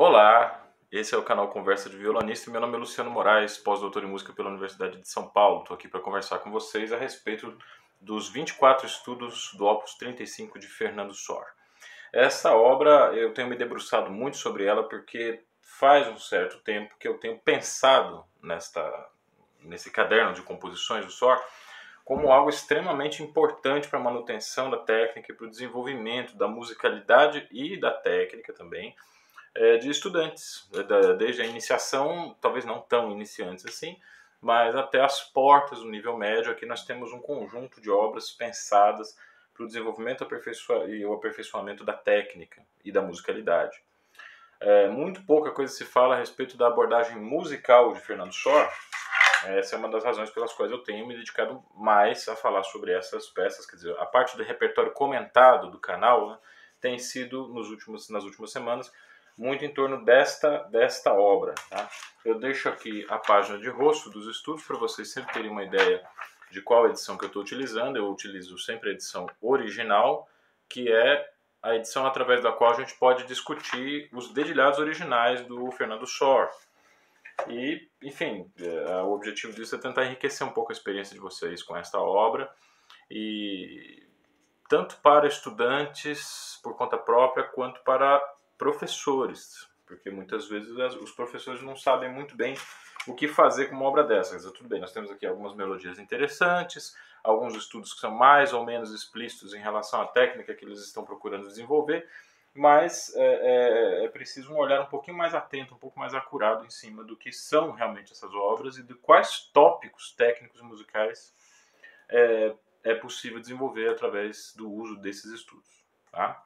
Olá, esse é o canal Conversa de Violonista. Meu nome é Luciano Moraes, pós-doutor em música pela Universidade de São Paulo. Estou aqui para conversar com vocês a respeito dos 24 estudos do Opus 35 de Fernando Sor. Essa obra eu tenho me debruçado muito sobre ela porque faz um certo tempo que eu tenho pensado nesta, nesse caderno de composições do Sor como algo extremamente importante para a manutenção da técnica e para o desenvolvimento da musicalidade e da técnica também de estudantes, né, desde a iniciação, talvez não tão iniciantes assim, mas até as portas do nível médio. Aqui nós temos um conjunto de obras pensadas para o desenvolvimento e o aperfeiçoamento da técnica e da musicalidade. É, muito pouca coisa se fala a respeito da abordagem musical de Fernando Sor. Essa é uma das razões pelas quais eu tenho me dedicado mais a falar sobre essas peças. Quer dizer, a parte do repertório comentado do canal né, tem sido, nos últimos, nas últimas semanas, muito em torno desta, desta obra. Tá? Eu deixo aqui a página de rosto dos estudos para vocês sempre terem uma ideia de qual edição que eu estou utilizando. Eu utilizo sempre a edição original, que é a edição através da qual a gente pode discutir os dedilhados originais do Fernando Sor. E, enfim, é, o objetivo disso é tentar enriquecer um pouco a experiência de vocês com esta obra e tanto para estudantes por conta própria quanto para professores, porque muitas vezes os professores não sabem muito bem o que fazer com uma obra dessa. Dizer, tudo bem, nós temos aqui algumas melodias interessantes, alguns estudos que são mais ou menos explícitos em relação à técnica que eles estão procurando desenvolver, mas é, é, é, preciso um olhar um pouquinho mais atento, um pouco mais acurado em cima do que são realmente essas obras e de quais tópicos técnicos musicais é, é possível desenvolver através do uso desses estudos. Tá?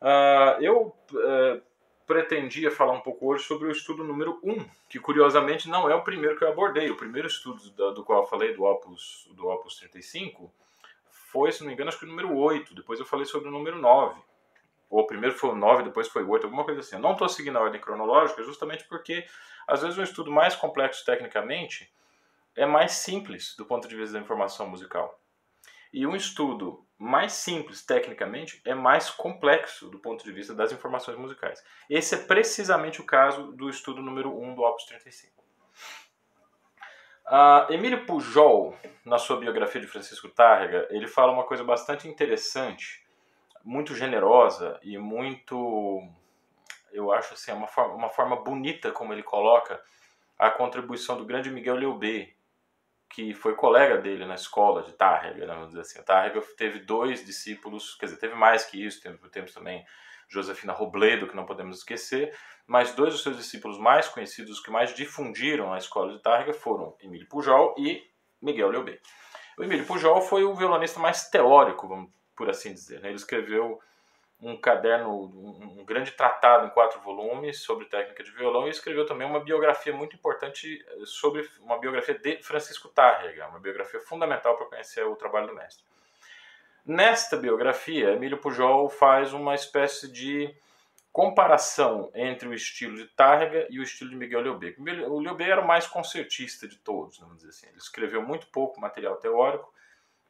Uh, eu uh, pretendia falar um pouco hoje sobre o estudo número 1, que curiosamente não é o primeiro que eu abordei. O primeiro estudo do, do qual eu falei, do Opus, do Opus 35, foi, se não me engano, acho que o número 8. Depois eu falei sobre o número 9. Ou primeiro foi o 9, depois foi o 8, alguma coisa assim. Eu não estou seguindo a ordem cronológica justamente porque, às vezes, um estudo mais complexo tecnicamente é mais simples do ponto de vista da informação musical. E um estudo mais simples tecnicamente é mais complexo do ponto de vista das informações musicais. Esse é precisamente o caso do estudo número 1 do Opus 35. Uh, Emílio Pujol, na sua biografia de Francisco Tárrega, ele fala uma coisa bastante interessante, muito generosa e muito, eu acho assim, uma forma, uma forma bonita como ele coloca a contribuição do grande Miguel Leubé que foi colega dele na escola de Tárrega, né, vamos dizer assim. Tárrega teve dois discípulos, quer dizer, teve mais que isso, temos, temos também Josefina Robledo, que não podemos esquecer, mas dois dos seus discípulos mais conhecidos, que mais difundiram a escola de Tárrega, foram Emílio Pujol e Miguel Leobé. O Emílio Pujol foi o violonista mais teórico, por assim dizer. Né? Ele escreveu um caderno, um, grande tratado em quatro volumes sobre técnica de violão e escreveu também uma biografia muito importante eh, sobre uma biografia de Francisco Tárrega, uma biografia fundamental para conhecer o trabalho do mestre. Nesta biografia, Emílio Pujol faz uma espécie de comparação entre o estilo de Tárrega e o estilo de Miguel Leobé. O Leobé era o mais concertista de todos, vamos dizer assim. Ele escreveu muito pouco material teórico,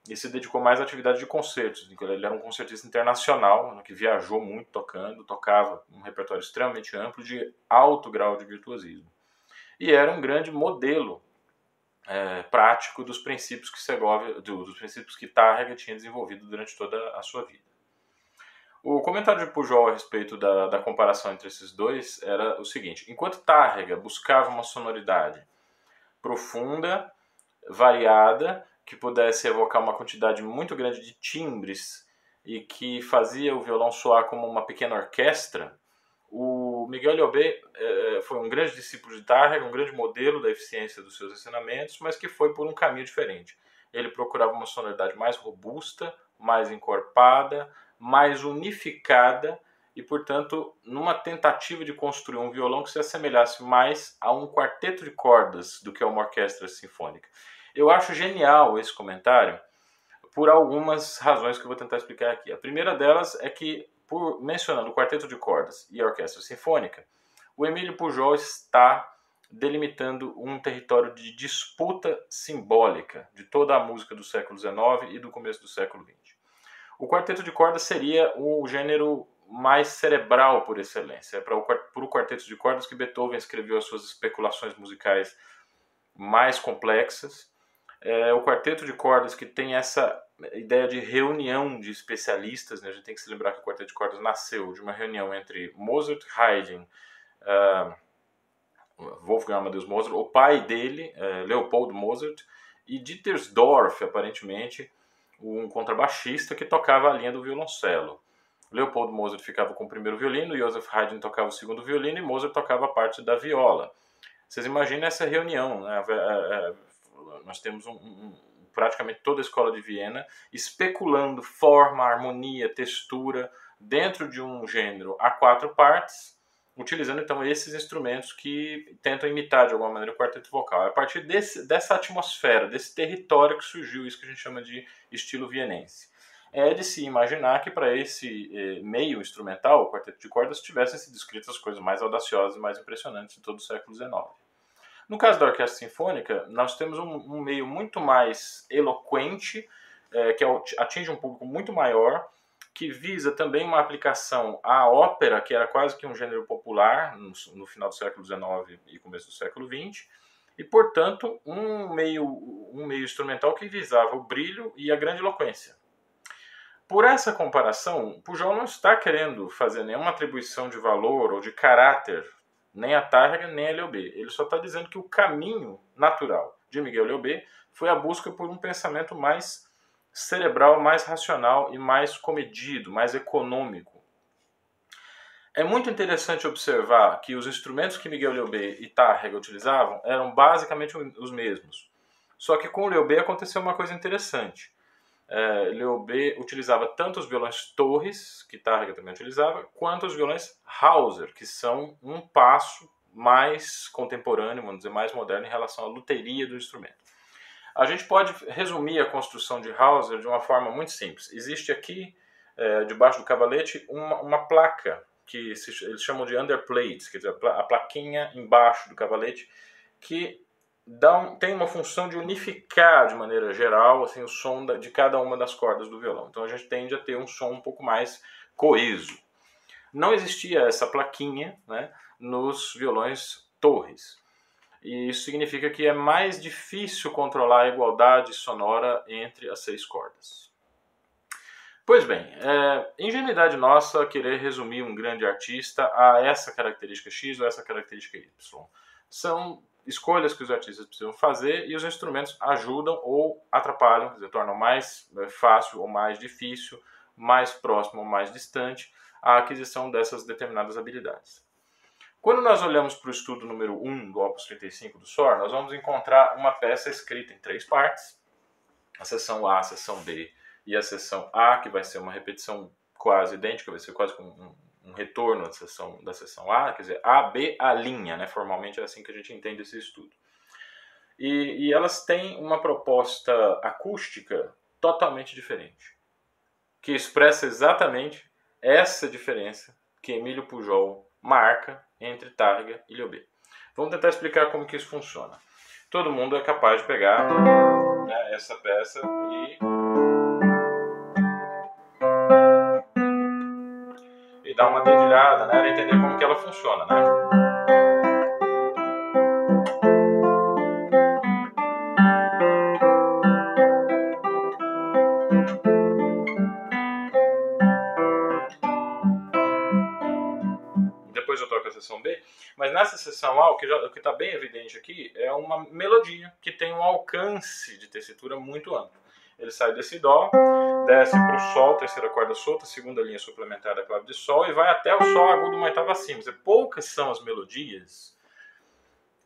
e se dedicou mais à atividade de concertos. Ele era um concertista internacional, né, que viajou muito tocando, tocava um repertório extremamente amplo de alto grau de virtuosismo. E era um grande modelo é, prático dos princípios que Segovia, dos princípios que Tárrega tinha desenvolvido durante toda a sua vida. O comentário de Pujol a respeito da, da comparação entre esses dois era o seguinte: enquanto Tárrega buscava uma sonoridade profunda, variada que pudesse evocar uma quantidade muito grande de timbres e que fazia o violão soar como uma pequena orquestra, o Miguel Liobé eh, foi um grande discípulo de Tárrega, um grande modelo da eficiência dos seus ensinamentos, mas que foi por um caminho diferente. Ele procurava uma sonoridade mais robusta, mais encorpada, mais unificada e, portanto, numa tentativa de construir um violão que se assemelhasse mais a um quarteto de cordas do que a uma orquestra sinfônica. Eu acho genial esse comentário por algumas razões que eu vou tentar explicar aqui. A primeira delas é que, por mencionando o quarteto de cordas e a orquestra sinfônica, o Emílio Pujol está delimitando um território de disputa simbólica de toda a música do século XIX e do começo do século XX. O quarteto de cordas seria o gênero mais cerebral por excelência. É para o quarteto de cordas que Beethoven escreveu as suas especulações musicais mais complexas. É o quarteto de cordas que tem essa ideia de reunião de especialistas. Né? A gente tem que se lembrar que o quarteto de cordas nasceu de uma reunião entre Mozart, Haydn, uh, Wolfgang Amadeus Mozart, o pai dele, uh, Leopold Mozart, e Dietersdorf, aparentemente, um contrabaixista que tocava a linha do violoncelo. Leopold Mozart ficava com o primeiro violino, Joseph Haydn tocava o segundo violino e Mozart tocava a parte da viola. Vocês imaginem essa reunião, né? Nós temos um, um, praticamente toda a escola de Viena especulando forma, harmonia, textura dentro de um gênero a quatro partes, utilizando então esses instrumentos que tentam imitar de alguma maneira o quarteto vocal. É a partir desse, dessa atmosfera, desse território que surgiu isso que a gente chama de estilo vienense é de se imaginar que para esse eh, meio instrumental, o quarteto de cordas, tivessem sido escritas as coisas mais audaciosas e mais impressionantes de todo o século XIX. No caso da orquestra sinfônica, nós temos um, um meio muito mais eloquente, eh, que atinge um público muito maior, que visa também uma aplicação à ópera, que era quase que um gênero popular no, no final do século XIX e começo do século XX, e portanto um meio, um meio instrumental que visava o brilho e a grande eloquência. Por essa comparação, Pujol não está querendo fazer nenhuma atribuição de valor ou de caráter, nem a Targa nem a Leobé. Ele só está dizendo que o caminho natural de Miguel Leobé foi a busca por um pensamento mais cerebral, mais racional e mais comedido, mais econômico. É muito interessante observar que os instrumentos que Miguel Leobé e Tárrega utilizavam eram basicamente os mesmos. Só que com o Leobé aconteceu uma coisa interessante é, Leobé utilizava tanto os violões Torres, que Targa também utilizava, quanto os violões Hauser, que são um passo mais contemporâneo, vamos dizer, mais moderno em relação à luteria do instrumento. A gente pode resumir a construção de Hauser de uma forma muito simples. Existe aqui, é, debaixo do cavalete, uma, uma placa que se, eles chamam de underplate, quer dizer, a plaquinha embaixo do cavalete, que dá um, tem uma função de unificar de maneira geral assim, o som da, de cada uma das cordas do violão. Então a gente tende a ter um som um pouco mais coeso. Não existia essa plaquinha né, nos violões Torres. E isso significa que é mais difícil controlar a igualdade sonora entre as seis cordas. Pois bem, é ingenuidade nossa querer resumir um grande artista a essa característica X ou essa característica Y. São escolhas que os artistas precisam fazer e os instrumentos ajudam ou atrapalham, quer dizer, tornam mais né, fácil ou mais difícil, mais próximo ou mais distante a aquisição dessas determinadas habilidades. Quando nós olhamos para o estudo número 1 do Opus 35 do SOR, nós vamos encontrar uma peça escrita em três partes, a seção A, a seção B e a seção A, que vai ser uma repetição quase idêntica, vai ser quase um, um retorno da sessão, da sessão A, quer dizer, A, B, a linha, né? formalmente é assim que a gente entende esse estudo. E, e elas têm uma proposta acústica totalmente diferente, que expressa exatamente essa diferença que Emílio Pujol marca entre Targa e Liobé. Vamos tentar explicar como que isso funciona. Todo mundo é capaz de pegar né, essa peça e dar uma dedilhada nela né, e entender como que ela funciona, né? Depois eu toco a seção B, mas nessa seção A, o que está bem evidente aqui é uma melodia que tem um alcance de tessitura muito amplo. Ele sai desse Dó, desce para o Sol, terceira corda solta, segunda linha suplementar da clave de Sol e vai até o Sol agudo uma oitava acima. Poucas são as melodias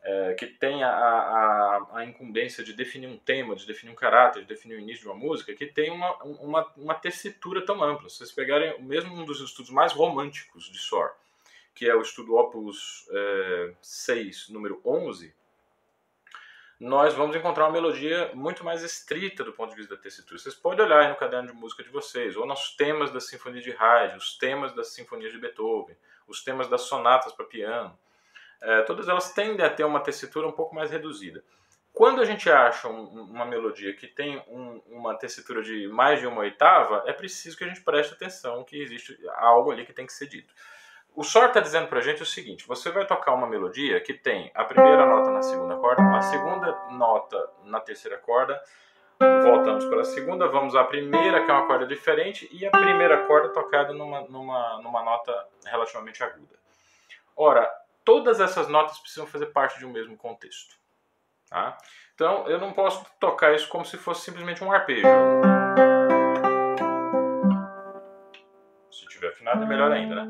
é, que têm a, a, a, incumbência de definir um tema, de definir um caráter, de definir o início de uma música, que tem uma, uma, uma tessitura tão ampla. Se vocês pegarem mesmo um dos estudos mais românticos de Sor, que é o estudo Opus é, 6, número 11, nós vamos encontrar uma melodia muito mais estrita do ponto de vista da tessitura. Vocês podem olhar no caderno de música de vocês, ou nos temas da Sinfonia de Haydn, os temas das Sinfonias de Beethoven, os temas das sonatas para piano. É, todas elas tendem a ter uma tessitura um pouco mais reduzida. Quando a gente acha um, uma melodia que tem um, uma tessitura de mais de uma oitava, é preciso que a gente preste atenção que existe algo ali que tem que ser dito. O SOR está dizendo para a gente o seguinte: você vai tocar uma melodia que tem a primeira nota na segunda corda, a segunda nota na terceira corda, voltamos para a segunda, vamos à primeira, que é uma corda diferente, e a primeira corda tocada numa, numa, numa nota relativamente aguda. Ora, todas essas notas precisam fazer parte de um mesmo contexto. Tá? Então, eu não posso tocar isso como se fosse simplesmente um arpejo. Se tiver afinado, é melhor ainda, né?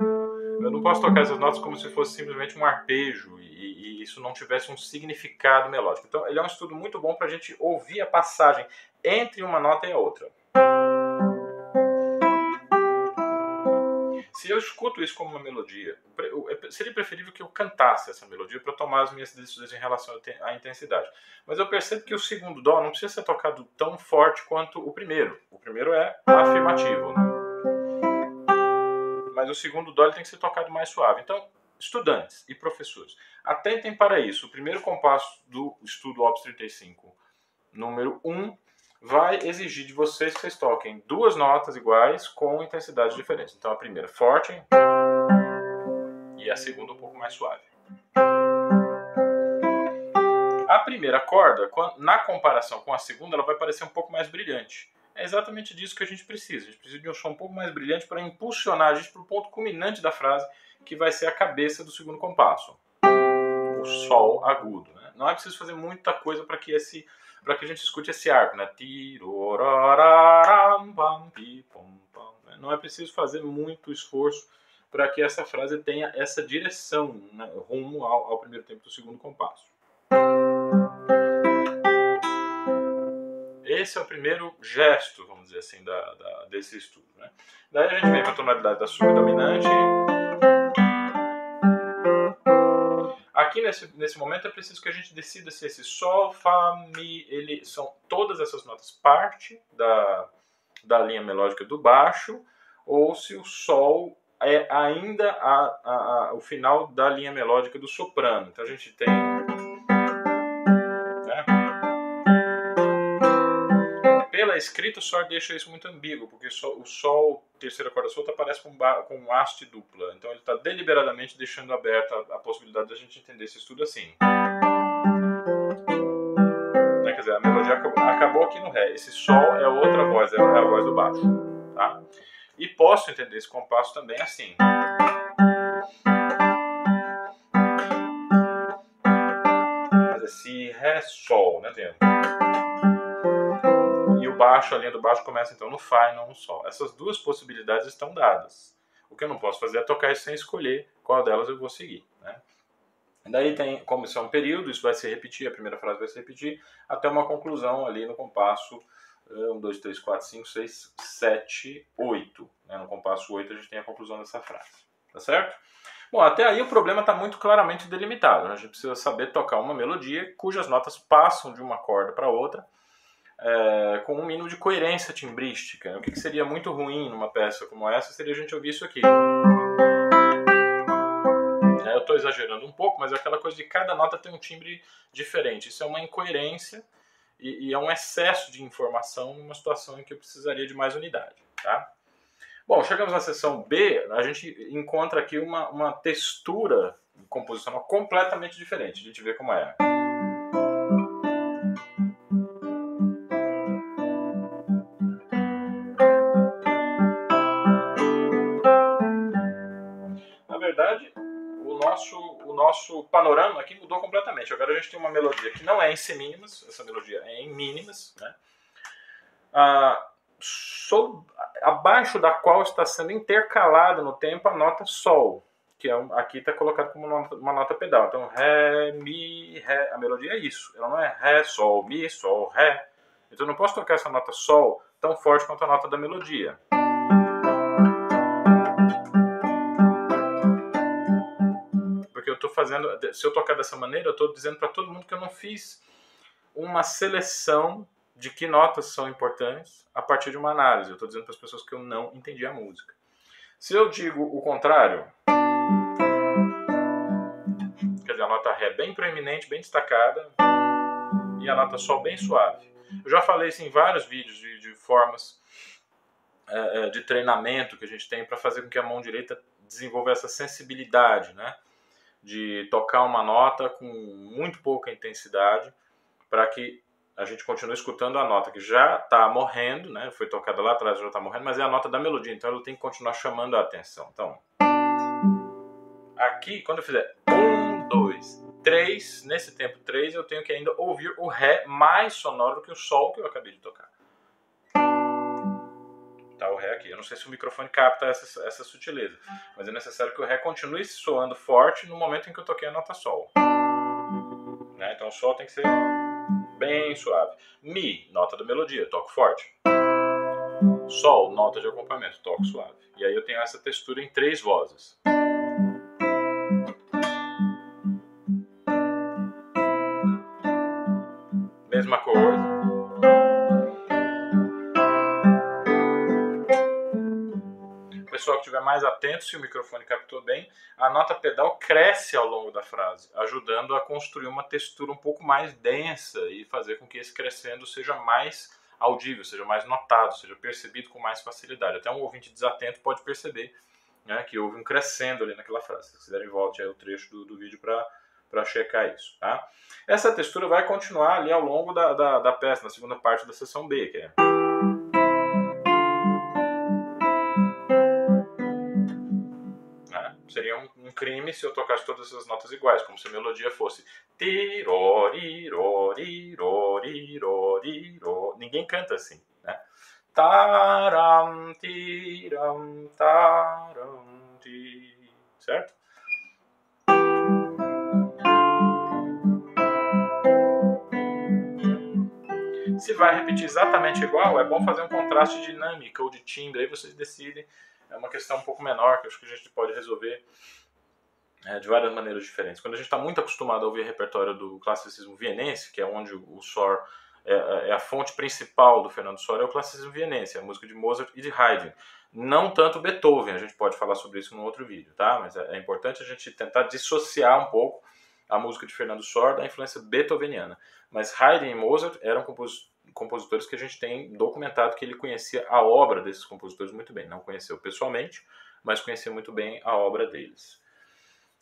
Eu não posso tocar essas notas como se fosse simplesmente um arpejo e, e isso não tivesse um significado melódico. Então, ele é um estudo muito bom para a gente ouvir a passagem entre uma nota e a outra. Se eu escuto isso como uma melodia, é, seria preferível que eu cantasse essa melodia para tomar as minhas decisões em relação à intensidade. Mas eu percebo que o segundo dó não precisa ser tocado tão forte quanto o primeiro. O primeiro é afirmativo. Né? Mas o segundo dó tem que ser tocado mais suave. Então, estudantes e professores, atentem para isso. O primeiro compasso do estudo Opus 35, número 1, vai exigir de vocês que vocês toquem duas notas iguais com intensidades diferentes. Então, a primeira forte e a segunda um pouco mais suave. A primeira corda, na comparação com a segunda, ela vai parecer um pouco mais brilhante. É exatamente disso que a gente precisa. A gente precisa de um som um pouco mais brilhante para impulsionar a gente para o ponto culminante da frase, que vai ser a cabeça do segundo compasso. O sol agudo. Né? Não é preciso fazer muita coisa para que esse para que a gente escute esse arco, né? Não é preciso fazer muito esforço para que essa frase tenha essa direção né? rumo ao, ao primeiro tempo do segundo compasso. Esse é o primeiro gesto, vamos dizer assim, da, da desse estudo. Né? Daí a gente vem para a tonalidade da subdominante. Aqui nesse, nesse momento é preciso que a gente decida se esse Sol, Fá, Mi, ele são todas essas notas parte da, da linha melódica do baixo, ou se o Sol é ainda a, a, a, o final da linha melódica do soprano. Então a gente tem escrita Sol deixa isso muito ambíguo, porque o Sol, terceira corda solta, aparece com, com um haste dupla. Então ele está deliberadamente deixando aberta a, a possibilidade da gente entender esse estudo assim. Né? Quer dizer, a melodia acabou, acabou, aqui no Ré. Esse Sol é outra voz, é a voz do baixo. Tá? E posso entender esse compasso também assim. Mas é Si, Ré, Sol, né? Tem baixo, a linha do baixo começa então no Fá e não no Sol. Essas duas possibilidades estão dadas. O que eu não posso fazer é tocar isso sem escolher qual delas eu vou seguir. Né? Daí tem, como isso é um período, isso vai se repetir, a primeira frase vai se repetir, até uma conclusão ali no compasso 1, 2, 3, 4, 5, 6, 7, 8. Né? No compasso 8 a gente tem a conclusão dessa frase. Tá certo? Bom, até aí o problema está muito claramente delimitado. Né? A gente precisa saber tocar uma melodia cujas notas passam de uma corda para outra é, com um mínimo de coerência timbrística. O que, que, seria muito ruim numa peça como essa seria a gente ouvir isso aqui. É, eu estou exagerando um pouco, mas é aquela coisa de cada nota tem um timbre diferente. Isso é uma incoerência e, e é um excesso de informação numa situação em que eu precisaria de mais unidade. Tá? Bom, chegamos na seção B, a gente encontra aqui uma, uma textura composicional completamente diferente. A gente vê como é. Nosso panorama aqui mudou completamente. Agora a gente tem uma melodia que não é em C mínimas, essa melodia é em mínimas, né? Ah, abaixo da qual está sendo intercalada no tempo a nota Sol, que é, aqui está colocado como nota, uma nota, pedal. Então, Ré, Mi, Ré, a melodia é isso. Ela não é Ré, Sol, Mi, Sol, Ré. Então eu não posso tocar essa nota Sol tão forte quanto a nota da melodia. Fazendo, se eu tocar dessa maneira, eu estou dizendo para todo mundo que eu não fiz uma seleção de que notas são importantes a partir de uma análise. Eu estou dizendo para as pessoas que eu não entendi a música. Se eu digo o contrário, quer dizer, a nota Ré bem proeminente, bem destacada, e a nota Sol bem suave. Eu já falei isso em vários vídeos de, de formas é, é de treinamento que a gente tem para fazer com que a mão direita desenvolva essa sensibilidade, né? De tocar uma nota com muito pouca intensidade para que a gente continue escutando a nota que já está morrendo, né? Foi tocada lá atrás, já está morrendo, mas é a nota da melodia, então ela tem que continuar chamando a atenção. Então, aqui, quando eu fizer um, dois, três, nesse tempo três, eu tenho que ainda ouvir o Ré mais sonoro que o Sol que eu acabei de tocar. Tá o Ré aqui. Eu não sei se o microfone capta essa, essa sutileza, mas é necessário que o Ré continue soando forte no momento em que eu toquei a nota Sol. Né? Então o Sol tem que ser bem suave. Mi, nota da melodia, toco forte. Sol, nota de acompanhamento, toco suave. E aí eu tenho essa textura em três vozes. Mesma coisa. Estiver mais atento, se o microfone captou bem, a nota pedal cresce ao longo da frase, ajudando a construir uma textura um pouco mais densa e fazer com que esse crescendo seja mais audível, seja mais notado, seja percebido com mais facilidade. Até um ouvinte desatento pode perceber né, que houve um crescendo ali naquela frase. Se quiserem, volte aí o trecho do, do vídeo para checar isso. Tá? Essa textura vai continuar ali ao longo da, da, da peça, na segunda parte da seção B, que é... seria um, um, crime se eu tocasse todas essas notas iguais, como se a melodia fosse Ninguém canta assim, né? Taram, tiram, taram, ti, certo? Se vai repetir exatamente igual, é bom fazer um contraste dinâmico ou de timbre, aí vocês decidem é uma questão um pouco menor que acho que a gente pode resolver é, de várias maneiras diferentes. Quando a gente está muito acostumado a ouvir repertório do classicismo vienense, que é onde o Sor é, é, é, a fonte principal do Fernando Sor, é o classicismo vienense, a música de Mozart e de Haydn. Não tanto Beethoven, a gente pode falar sobre isso num outro vídeo, tá? Mas é, é importante a gente tentar dissociar um pouco a música de Fernando Sor da influência beethoveniana. Mas Haydn e Mozart eram compositores compositores que a gente tem documentado que ele conhecia a obra desses compositores muito bem. Não conheceu pessoalmente, mas conhecia muito bem a obra deles.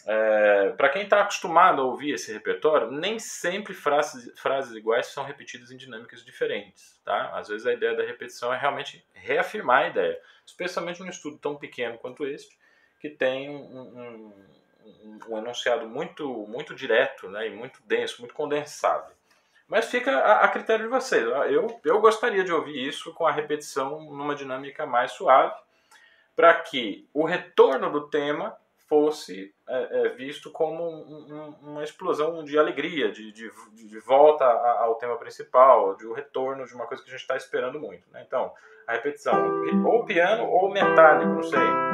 É, Para quem está acostumado a ouvir esse repertório, nem sempre frases, frases iguais são repetidas em dinâmicas diferentes. Tá? Às vezes a ideia da repetição é realmente reafirmar a ideia, especialmente num estudo tão pequeno quanto este, que tem um, um, um, enunciado muito, muito direto né, e muito denso, muito condensado. Mas fica a, a, critério de vocês. Eu, eu gostaria de ouvir isso com a repetição numa dinâmica mais suave, para que o retorno do tema fosse é, é, visto como um, um, uma explosão de alegria, de, de, de volta ao tema principal, de o um retorno de uma coisa que a gente está esperando muito. Né? Então, a repetição, ou piano ou metálico, não sei.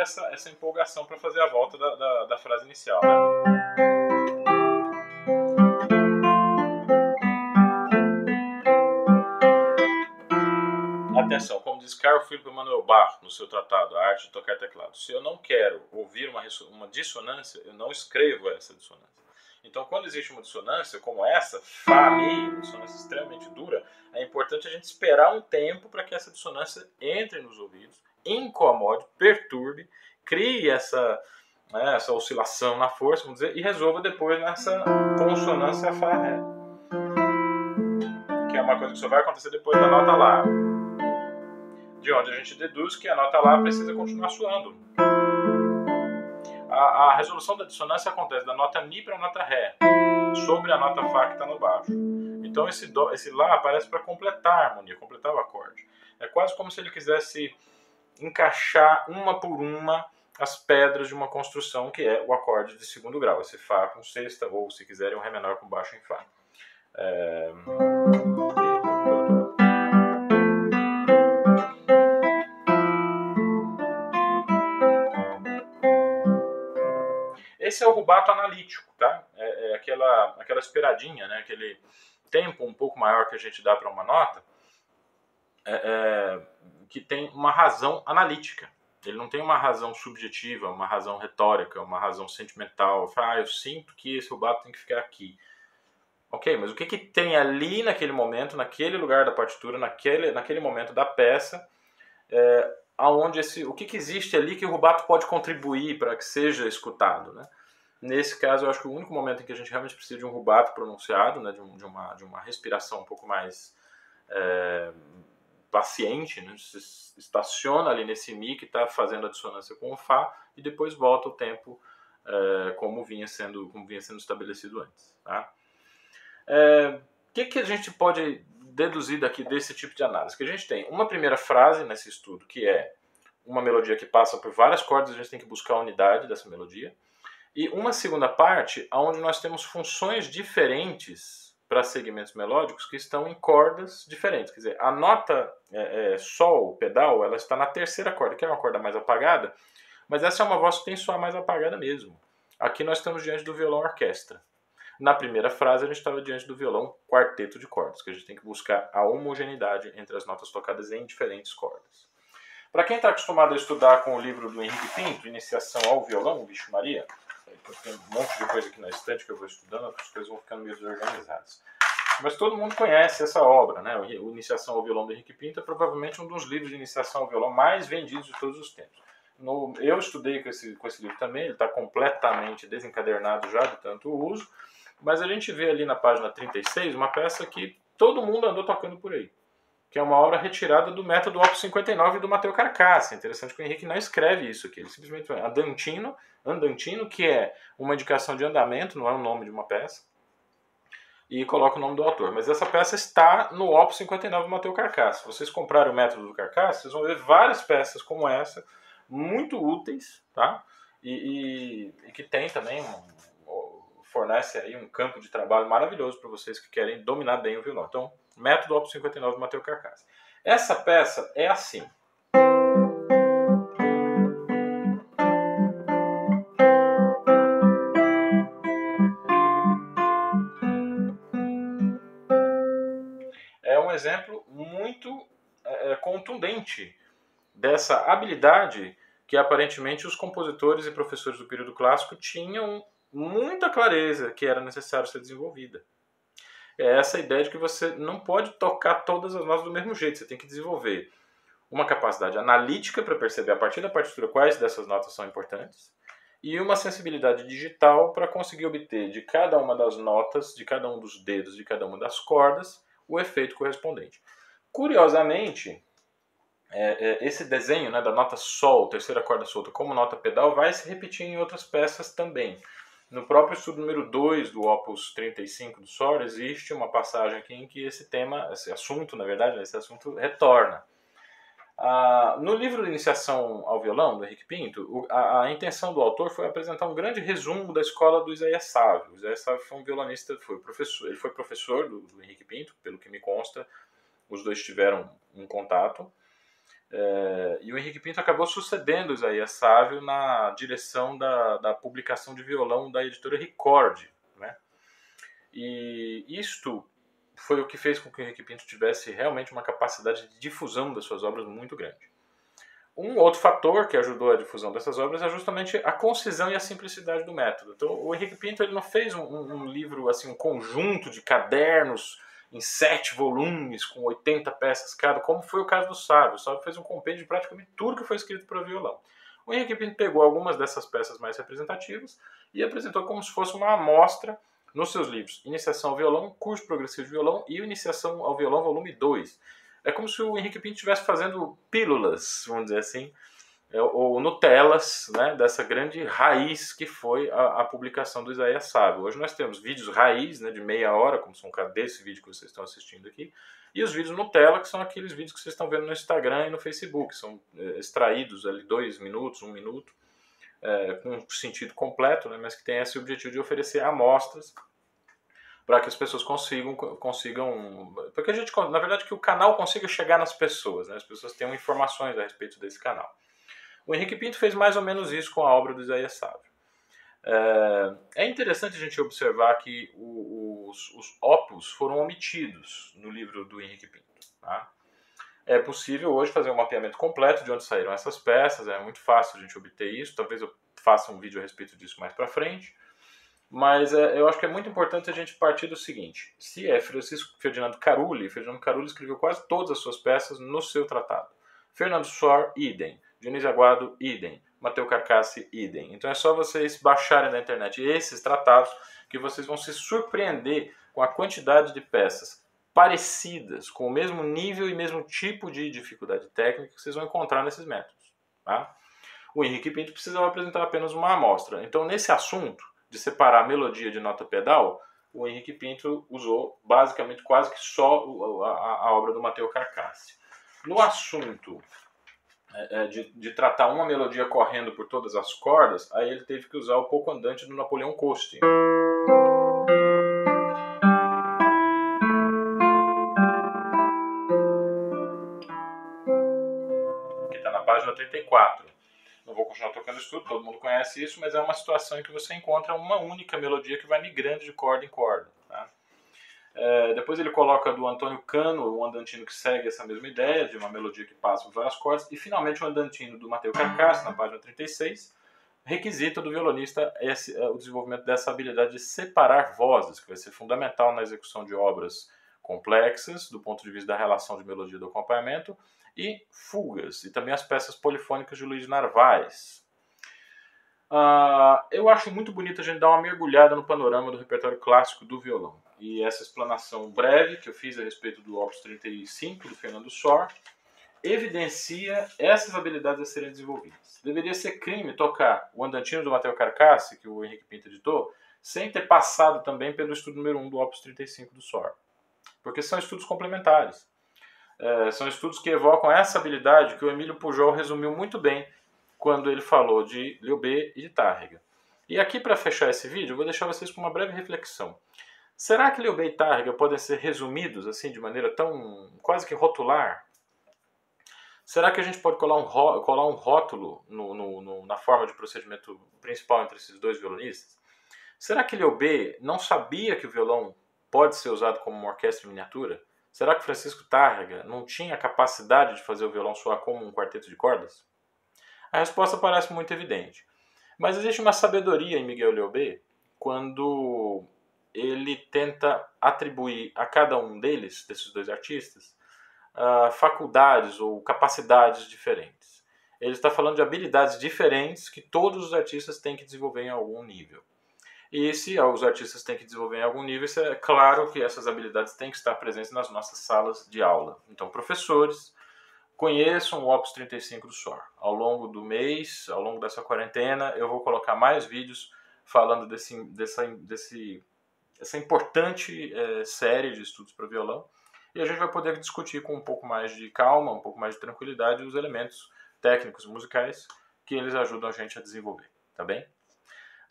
Essa, essa empolgação para fazer a volta da, da, da frase inicial. Né? Atenção, como diz Carl Philipp Manuel Bach no seu tratado A Arte de Tocar Teclado, se eu não quero ouvir uma, uma dissonância, eu não escrevo essa dissonância. Então, quando existe uma dissonância como essa, Fá, Mi, dissonância extremamente dura, é importante a gente esperar um tempo para que essa dissonância entre nos ouvidos incomode, perturbe, crie essa, né, essa oscilação na força, vamos dizer, e resolva depois nessa consonância Fá-Ré. Que é uma coisa que só vai acontecer depois da nota Lá. De onde a gente deduz que a nota Lá precisa continuar soando. A, a resolução da dissonância acontece da nota Mi para a nota Ré, sobre a nota Fá que está no baixo. Então esse, do, esse Lá aparece para completar a harmonia, completar o acorde. É quase como se ele quisesse encaixar uma por uma as pedras de uma construção que é o acorde de segundo grau, esse Fá com sexta, ou se quiserem um Ré menor com baixo em Fá. É... Esse é o rubato analítico, tá? É, é aquela, aquela esperadinha, né? aquele tempo um pouco maior que a gente dá para uma nota, é, é, que tem uma razão analítica. Ele não tem uma razão subjetiva, uma razão retórica, uma razão sentimental. Ah, eu sinto que esse rubato tem que ficar aqui. Ok, mas o que, que tem ali naquele momento, naquele lugar da partitura, naquele, naquele momento da peça, é, aonde esse, o que, que existe ali que o rubato pode contribuir para que seja escutado, né? Nesse caso, eu acho que o único momento em que a gente realmente precisa de um rubato pronunciado, né, de, um, de, uma, de uma respiração um pouco mais é, paciente, né, se estaciona ali nesse Mi que está fazendo a dissonância com o Fá e depois volta o tempo é, como, vinha sendo, como vinha sendo estabelecido antes. Tá? O é, que, que a gente pode deduzir daqui desse tipo de análise? Que a gente tem uma primeira frase nesse estudo, que é uma melodia que passa por várias cordas, a gente tem que buscar a unidade dessa melodia. E uma segunda parte, onde nós temos funções diferentes para segmentos melódicos que estão em cordas diferentes. Quer dizer, a nota é, é, Sol, pedal, ela está na terceira corda, que é uma corda mais apagada, mas essa é uma voz que tem só mais apagada mesmo. Aqui nós estamos diante do violão orquestra. Na primeira frase, a gente estava diante do violão quarteto de cordas, que a gente tem que buscar a homogeneidade entre as notas tocadas em diferentes cordas. Para quem está acostumado a estudar com o livro do Henrique Pinto, Iniciação ao Violão, Bicho Maria, tem um monte de coisa aqui na estante que eu vou estudando, as coisas vão ficando meio desorganizadas. Mas todo mundo conhece essa obra, né? O Iniciação ao Violão do Henrique Pinto é provavelmente um dos livros de iniciação ao violão mais vendidos de todos os tempos. No, eu estudei com esse, com esse livro também, ele está completamente desencadernado já de tanto uso. Mas a gente vê ali na página 36 uma peça que todo mundo andou tocando por aí, que é uma obra retirada do método Opus 59 do Matteo Carcassi. É interessante que o Henrique não escreve isso aqui, ele simplesmente vai andantino, andantino, que é uma indicação de andamento, não é o nome de uma peça, e coloca o nome do autor. Mas essa peça está no Opus 59 do Matteo Carcassi. Se vocês comprarem o método do Carcassi, vocês vão ver várias peças como essa, muito úteis, tá? E, e, e que tem também um, fornece aí um campo de trabalho maravilhoso para vocês que querem dominar bem o violão. Então, método Op 59 do Matheus Carcas. Essa peça é assim. É um exemplo muito é, contundente dessa habilidade que aparentemente os compositores e professores do período clássico tinham muita clareza que era necessário ser desenvolvida. É essa ideia de que você não pode tocar todas as notas do mesmo jeito, você tem que desenvolver uma capacidade analítica para perceber a partir da partitura quais dessas notas são importantes e uma sensibilidade digital para conseguir obter de cada uma das notas, de cada um dos dedos, de cada uma das cordas, o efeito correspondente. Curiosamente, é, é, esse desenho né, da nota Sol, terceira corda solta, como nota pedal, vai se repetir em outras peças também. No próprio estudo número 2 do Opus 35 do SOR, existe uma passagem aqui em que esse tema, esse assunto, na verdade, esse assunto retorna. Ah, no livro de iniciação ao violão, do Henrique Pinto, a, a, intenção do autor foi apresentar um grande resumo da escola do Isaías Sávio. O Isaías Sávio foi um violonista, foi professor, ele foi professor do, do Henrique Pinto, pelo que me consta, os dois tiveram um contato. É, e o Henrique Pinto acabou sucedendo Isaías Sávio na direção da, da publicação de violão da editora Record. Né? E isto foi o que fez com que o Henrique Pinto tivesse realmente uma capacidade de difusão das suas obras muito grande. Um outro fator que ajudou a difusão dessas obras é justamente a concisão e a simplicidade do método. Então, o Henrique Pinto ele não fez um, um livro, assim, um conjunto de cadernos em sete volumes, com 80 peças cada, como foi o caso do Sábio. O Sábio fez um compêndio de praticamente tudo que foi escrito para violão. O Henrique Pinto pegou algumas dessas peças mais representativas e apresentou como se fosse uma amostra nos seus livros Iniciação ao Violão, Curso Progressivo de Violão e Iniciação ao Violão, volume 2. É como se o Henrique Pinto estivesse fazendo pílulas, vamos dizer assim, ou Nutelas né, dessa grande raiz que foi a, a, publicação do Isaías Sábio. Hoje nós temos vídeos raiz né, de meia hora, como são desse vídeo que vocês estão assistindo aqui, e os vídeos Nutella, que são aqueles vídeos que vocês estão vendo no Instagram e no Facebook, são é, extraídos ali dois minutos, um minuto, é, com sentido completo, né, mas que tem esse objetivo de oferecer amostras para que as pessoas consigam, consigam, porque a gente, na verdade, que o canal consiga chegar nas pessoas, né, as pessoas tenham informações a respeito desse canal. O Henrique Pinto fez mais ou menos isso com a obra do Isaías Sávio. É, é interessante a gente observar que os, os opus foram omitidos no livro do Henrique Pinto. Tá? é possível hoje fazer um mapeamento completo de onde saíram essas peças, é muito fácil a gente obter isso, talvez eu faça um vídeo a respeito disso mais para frente. Mas é, eu acho que é muito importante a gente partir do seguinte: se é Francisco Ferdinando Carulli, Ferdinando Carulli escreveu quase todas as suas peças no seu tratado. Fernando Sor, idem. Dionísio Aguado, idem. Mateu Carcassi, idem. Então é só vocês baixarem na internet esses tratados que vocês vão se surpreender com a quantidade de peças parecidas, com o mesmo nível e mesmo tipo de dificuldade técnica que vocês vão encontrar nesses métodos. Tá? O Henrique Pinto precisava apresentar apenas uma amostra. Então, nesse assunto, de separar melodia de nota pedal, o Henrique Pinto usou basicamente quase que só a, a obra do Matteo Carcassi. No assunto de, de, tratar uma melodia correndo por todas as cordas, aí ele teve que usar o pouco andante do Napoleão Coste. Que está na página 34 não vou continuar tocando isso tudo, todo mundo conhece isso, mas é uma situação em que você encontra uma única melodia que vai migrando de corda em corda. É, depois ele coloca do Antônio Cano, um andantino que segue essa mesma ideia, de uma melodia que passa por várias cordas, e finalmente o andantino do Mateu Carcasso, na página 36, requisita do violonista esse, é, o desenvolvimento dessa habilidade de separar vozes, que vai ser fundamental na execução de obras complexas, do ponto de vista da relação de melodia do acompanhamento, e fugas, e também as peças polifônicas de Luiz Narvaez. Uh, eu acho muito bonito a gente dar uma mergulhada no panorama do repertório clássico do violão. E essa explanação breve que eu fiz a respeito do Opus 35 do Fernando Sor evidencia essas habilidades a serem desenvolvidas. Deveria ser crime tocar o Andantino do Matteo Carcassi, que o Henrique Pinto editou, sem ter passado também pelo estudo número 1 do Opus 35 do Sor. Porque são estudos complementares. É, são estudos que evocam essa habilidade que o Emílio Pujol resumiu muito bem quando ele falou de Liubé e de Tárrega. E aqui, para fechar esse vídeo, eu vou deixar vocês com uma breve reflexão. Será que Liubé e Tárrega podem ser resumidos assim de maneira tão quase que rotular? Será que a gente pode colar um, colar um rótulo no, no, no, na forma de procedimento principal entre esses dois violonistas? Será que Liubé não sabia que o violão pode ser usado como uma orquestra em miniatura? Será que Francisco Tárrega não tinha capacidade de fazer o violão soar como um quarteto de cordas? A resposta parece muito evidente. Mas existe uma sabedoria em Miguel Leobé quando ele tenta atribuir a cada um deles, desses dois artistas, uh, faculdades ou capacidades diferentes. Ele está falando de habilidades diferentes que todos os artistas têm que desenvolver em algum nível. E se os artistas têm que desenvolver em algum nível, é claro que essas habilidades têm que estar presentes nas nossas salas de aula. Então, professores, conheçam o Opus 35 do SOR. Ao longo do mês, ao longo dessa quarentena, eu vou colocar mais vídeos falando desse, dessa, desse, essa importante é, série de estudos para violão. E a gente vai poder discutir com um pouco mais de calma, um pouco mais de tranquilidade os elementos técnicos musicais que eles ajudam a gente a desenvolver. Tá bem?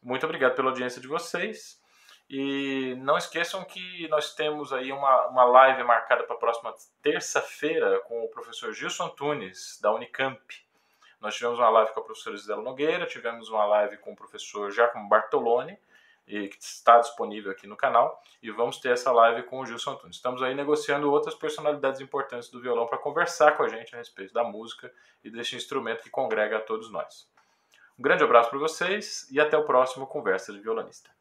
Muito obrigado pela audiência de vocês. E não esqueçam que nós temos aí uma, uma live marcada para a próxima terça-feira com o professor Gilson Antunes, da Unicamp. Nós tivemos uma live com a professora Isabela Nogueira, tivemos uma live com o professor Giacomo Bartoloni, que está disponível aqui no canal, e vamos ter essa live com o Gilson Antunes. Estamos aí negociando outras personalidades importantes do violão para conversar com a gente a respeito da música e deste instrumento que congrega a todos nós. Um grande abraço para vocês e até o próximo Conversa de Violonista.